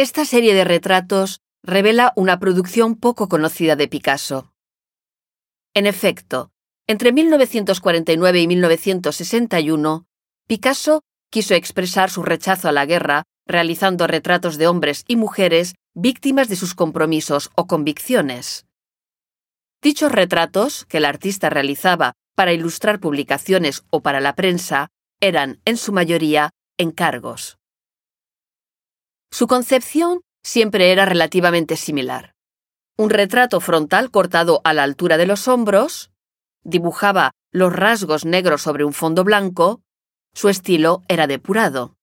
Esta serie de retratos revela una producción poco conocida de Picasso. En efecto, entre 1949 y 1961, Picasso quiso expresar su rechazo a la guerra realizando retratos de hombres y mujeres víctimas de sus compromisos o convicciones. Dichos retratos, que el artista realizaba para ilustrar publicaciones o para la prensa, eran, en su mayoría, encargos. Su concepción siempre era relativamente similar. Un retrato frontal cortado a la altura de los hombros, dibujaba los rasgos negros sobre un fondo blanco, su estilo era depurado.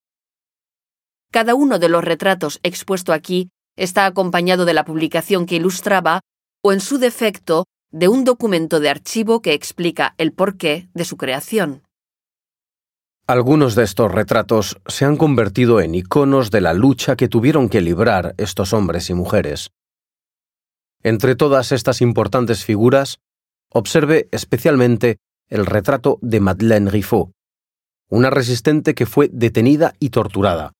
Cada uno de los retratos expuesto aquí está acompañado de la publicación que ilustraba o, en su defecto, de un documento de archivo que explica el porqué de su creación. Algunos de estos retratos se han convertido en iconos de la lucha que tuvieron que librar estos hombres y mujeres. Entre todas estas importantes figuras, observe especialmente el retrato de Madeleine Riffaut, una resistente que fue detenida y torturada.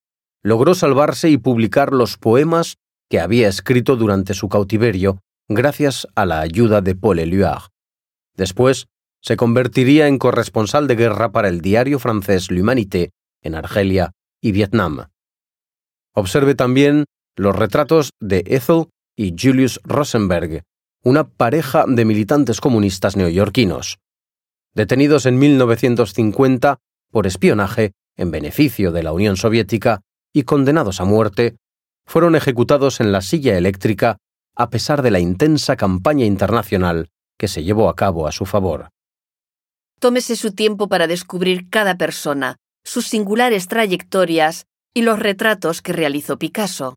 Logró salvarse y publicar los poemas que había escrito durante su cautiverio gracias a la ayuda de Paul Éluard. Después, se convertiría en corresponsal de guerra para el diario francés L'Humanité en Argelia y Vietnam. Observe también los retratos de Ethel y Julius Rosenberg, una pareja de militantes comunistas neoyorquinos. Detenidos en 1950 por espionaje en beneficio de la Unión Soviética y condenados a muerte, fueron ejecutados en la silla eléctrica a pesar de la intensa campaña internacional que se llevó a cabo a su favor. Tómese su tiempo para descubrir cada persona, sus singulares trayectorias y los retratos que realizó Picasso.